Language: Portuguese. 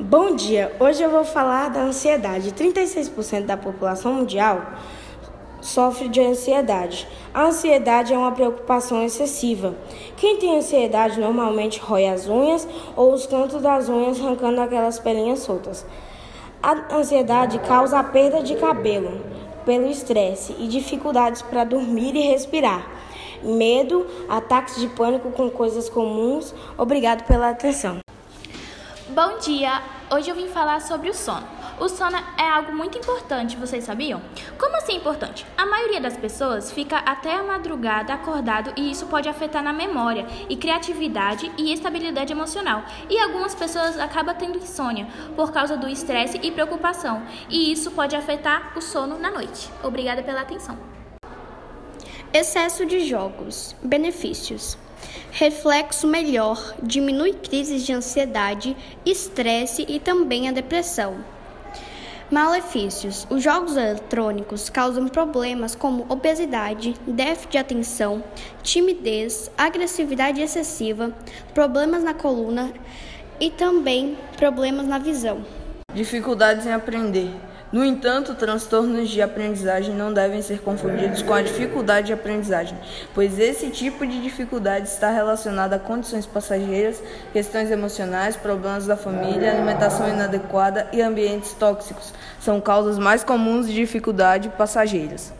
Bom dia! Hoje eu vou falar da ansiedade. 36% da população mundial sofre de ansiedade. A ansiedade é uma preocupação excessiva. Quem tem ansiedade normalmente rói as unhas ou os cantos das unhas, arrancando aquelas pelinhas soltas. A ansiedade causa a perda de cabelo pelo estresse e dificuldades para dormir e respirar. Medo, ataques de pânico com coisas comuns. Obrigado pela atenção. Bom dia! Hoje eu vim falar sobre o sono. O sono é algo muito importante, vocês sabiam? Como assim importante? A maioria das pessoas fica até a madrugada acordado e isso pode afetar na memória e criatividade e estabilidade emocional. E algumas pessoas acabam tendo insônia por causa do estresse e preocupação, e isso pode afetar o sono na noite. Obrigada pela atenção. Excesso de jogos. Benefícios. Reflexo melhor, diminui crises de ansiedade, estresse e também a depressão. Malefícios: os jogos eletrônicos causam problemas como obesidade, déficit de atenção, timidez, agressividade excessiva, problemas na coluna e também problemas na visão. Dificuldades em aprender. No entanto, transtornos de aprendizagem não devem ser confundidos com a dificuldade de aprendizagem, pois esse tipo de dificuldade está relacionado a condições passageiras, questões emocionais, problemas da família, alimentação inadequada e ambientes tóxicos. São causas mais comuns de dificuldade passageiras.